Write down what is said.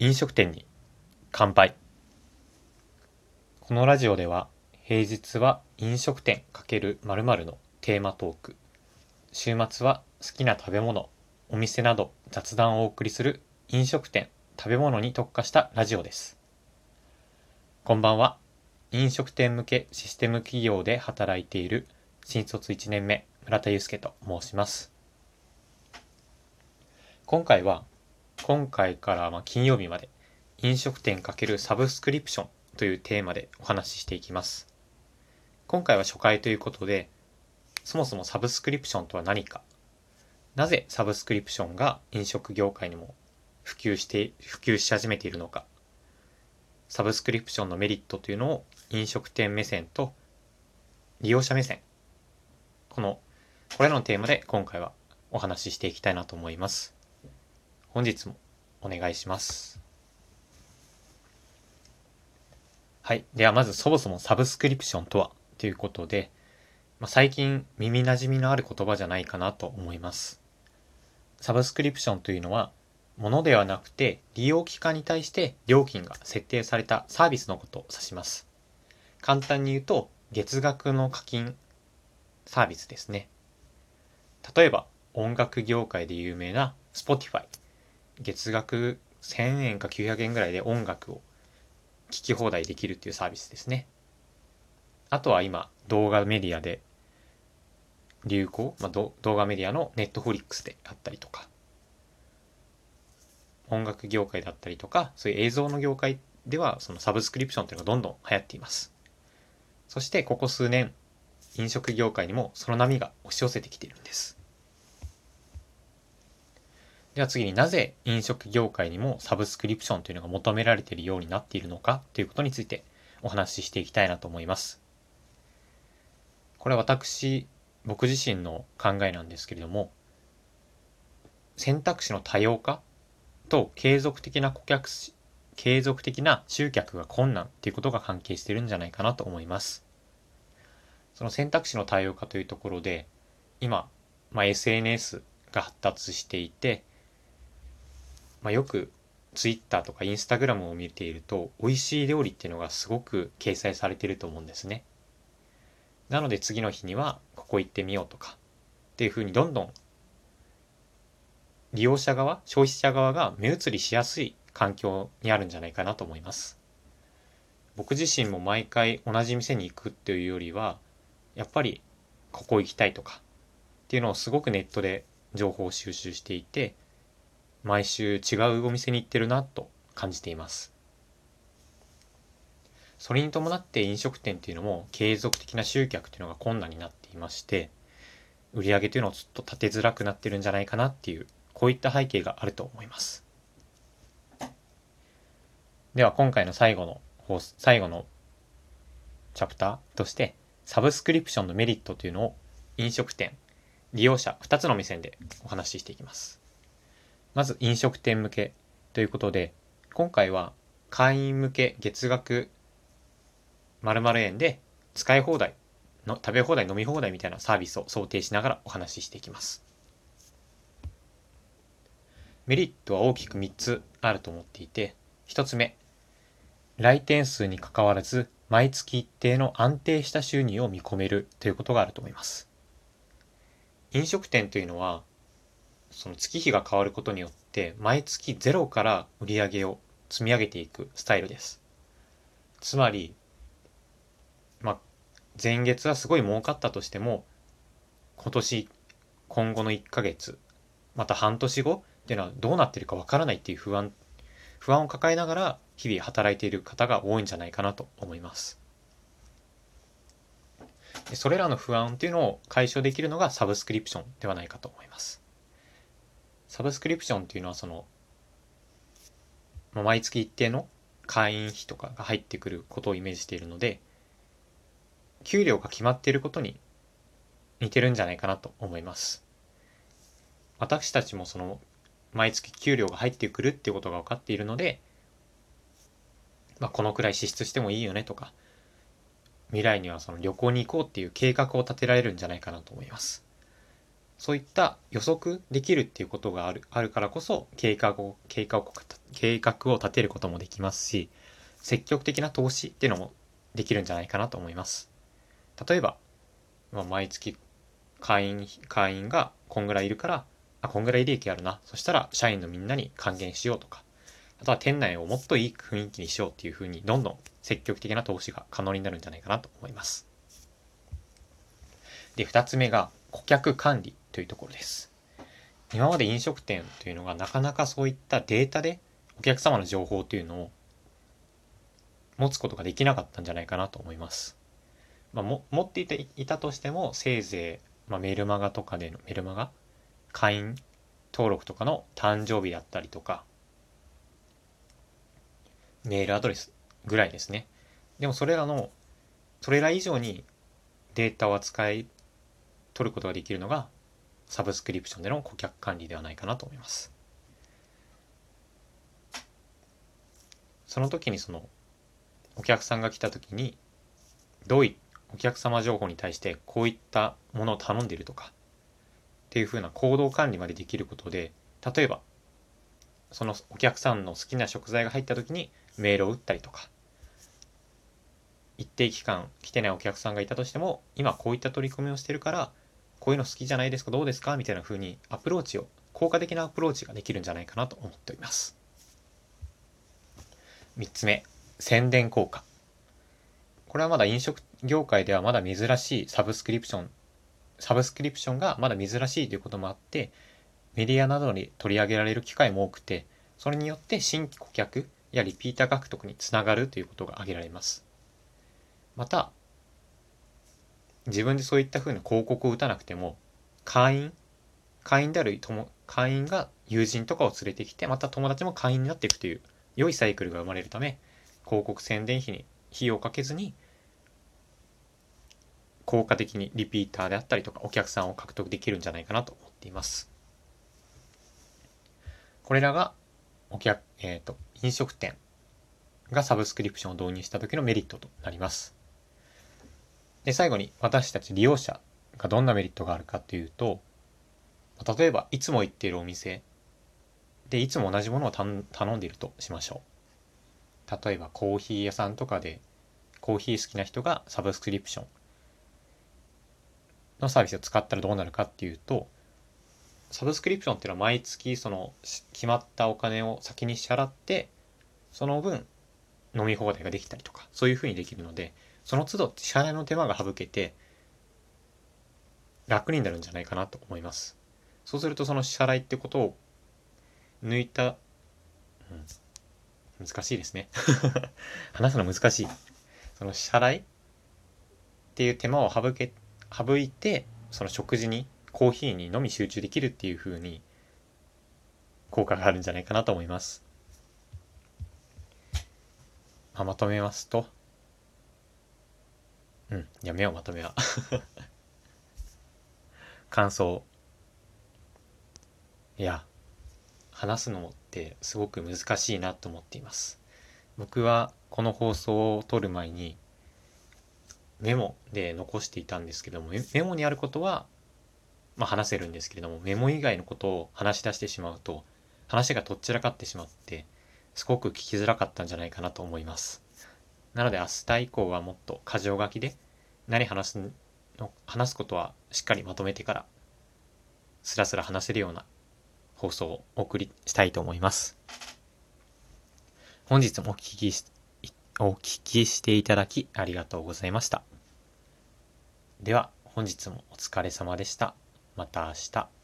飲食店に乾杯。このラジオでは平日は飲食店×〇〇のテーマトーク。週末は好きな食べ物お店など雑談をお送りする飲食店食べ物に特化したラジオです。こんばんは。飲食店向けシステム企業で働いている新卒1年目村田祐介と申します。今回は今回からま金曜日まで飲食店×サブスクリプションというテーマでお話ししていきます。今回は初回ということでそもそもサブスクリプションとは何か。なぜサブスクリプションが飲食業界にも普及して普及し始めているのか。サブスクリプションのメリットというのを飲食店目線と利用者目線。このこれらのテーマで今回はお話ししていきたいなと思います。本日もお願いします。はい。ではまずそもそもサブスクリプションとは？ということで、まあ、最近耳馴染みのある言葉じゃないかなと思います。サブスクリプションというのは、ものではなくて利用期間に対して料金が設定されたサービスのことを指します。簡単に言うと、月額の課金サービスですね。例えば、音楽業界で有名な Spotify。月額1000円か900円ぐらいで音楽を聴き放題できるっていうサービスですね。あとは今、動画メディアで流行、まあ、動画メディアの Netflix であったりとか、音楽業界だったりとか、そういう映像の業界では、そのサブスクリプションというのがどんどん流行っています。そして、ここ数年、飲食業界にもその波が押し寄せてきているんです。では次になぜ飲食業界にもサブスクリプションというのが求められているようになっているのかということについてお話ししていきたいなと思います。これは私、僕自身の考えなんですけれども、選択肢の多様化と継続的な顧客、継続的な集客が困難っていうことが関係してるんじゃないかなと思います。その選択肢の多様化というところで、今、まあ、SNS が発達していて、まあ、よく Twitter とか Instagram を見ていると、美味しい料理っていうのがすごく掲載されてると思うんですね。なので次の日には、ここ行ってみようとか、っていうふうにどんどん利用者側、消費者側が目移りしやすい環境にあるんじゃないかなと思います。僕自身も毎回同じ店に行くっていうよりは、やっぱりここ行きたいとかっていうのをすごくネットで情報を収集していて毎週違うお店に行ってるなと感じていますそれに伴って飲食店っていうのも継続的な集客っていうのが困難になっていまして売り上げというのをちょっと立てづらくなってるんじゃないかなっていうこういった背景があると思いますでは今回の最後の最後のチャプターとしてサブスクリプションのメリットというのを飲食店、利用者2つの目線でお話ししていきます。まず飲食店向けということで、今回は会員向け月額〇〇円で使い放題の、食べ放題飲み放題みたいなサービスを想定しながらお話ししていきます。メリットは大きく3つあると思っていて、1つ目、来店数にかかわらず毎月一定の安定した収入を見込めるということがあると思います。飲食店というのは、その月日が変わることによって、毎月ゼロから売り上げを積み上げていくスタイルです。つまり、まあ、前月はすごい儲かったとしても、今年、今後の1ヶ月、また半年後っていうのはどうなってるかわからないっていう不安、不安を抱えながら日々働いている方が多いんじゃないかなと思います。それらの不安っていうのを解消できるのがサブスクリプションではないかと思います。サブスクリプションっていうのはその、まあ、毎月一定の会員費とかが入ってくることをイメージしているので、給料が決まっていることに似てるんじゃないかなと思います。私たちもその毎月給料が入ってくるっていうことが分かっているので、まあ、このくらい支出してもいいよねとか、未来にはその旅行に行こうっていう計画を立てられるんじゃないかなと思います。そういった予測できるっていうことがあるあるからこそ計画を計画を計画を立てることもできますし積極的な投資っていうのもできるんじゃないかなと思います。例えば、まあ、毎月会員会員がこんぐらいいるからあこんぐらい利益あるなそしたら社員のみんなに還元しようとかあとは店内をもっといい雰囲気にしようっていうふうにどんどん積極的な投資が可能になるんじゃないかなと思います。で、二つ目が顧客管理というところです。今まで飲食店というのがなかなかそういったデータでお客様の情報というのを持つことができなかったんじゃないかなと思います。まあ、も持っていたいたとしてもせいぜい、まあ、メルマガとかでのメルマガ会員登録とかの誕生日だったりとかメールアドレスぐらいですね。でもそれらのそれら以上にデータを扱い取ることができるのがサブスクリプションでの顧客管理ではないかなと思います。その時にそのお客さんが来た時にどういお客様情報に対してこういったものを頼んでいるとかっていうふうな行動管理までできることで例えばそのお客さんの好きな食材が入った時にメールを打ったりとか一定期間来てないお客さんがいたとしても今こういった取り組みをしてるからこういうの好きじゃないですか。どうですか？みたいな風にアプローチを効果的なアプローチができるんじゃないかなと思っております。3つ目宣伝効果。これはまだ飲食業界ではまだ珍しいサブスクリプションサブスクリプションがまだ珍しいということもあってメディアなどに取り上げられる機会も多くてそれによって新規顧客やリピーター獲得につながるということが挙げられます。また自分でそういったふうな広告を打たなくても会員会員である会員が友人とかを連れてきてまた友達も会員になっていくという良いサイクルが生まれるため広告宣伝費に費用をかけずに効果的にリピーターであったりとかお客さんを獲得できるんじゃないかなと思っています。これらがお客、えっ、ー、と、飲食店がサブスクリプションを導入した時のメリットとなります。で、最後に私たち利用者がどんなメリットがあるかっていうと、例えばいつも行っているお店でいつも同じものを頼んでいるとしましょう。例えばコーヒー屋さんとかでコーヒー好きな人がサブスクリプションのサービスを使ったらどうなるかっていうと、サブスクリプションっていうのは毎月その決まったお金を先に支払って、その分飲み放題ができたりとか、そういうふうにできるので、その都度支払いの手間が省けて、楽になるんじゃないかなと思います。そうするとその支払いってことを抜いた、うん、難しいですね。話すの難しい。その支払いっていう手間を省け、省いて、その食事に、コーヒーにのみ集中できるっていう風に効果があるんじゃないかなと思います。まとめますと、うん、やめよう、まとめは。感想。いや、話すのってすごく難しいなと思っています。僕はこの放送を撮る前にメモで残していたんですけども、メモにあることは、まあ話せるんですけれども、メモ以外のことを話し出してしまうと、話がとっちらかってしまって、すごく聞きづらかったんじゃないかなと思います。なので明日以降はもっと箇条書きで何話すの話すことはしっかりまとめてからスラスラ話せるような放送をお送りしたいと思います。本日もお聞きし、お聞きしていただきありがとうございました。では本日もお疲れ様でした。また明日。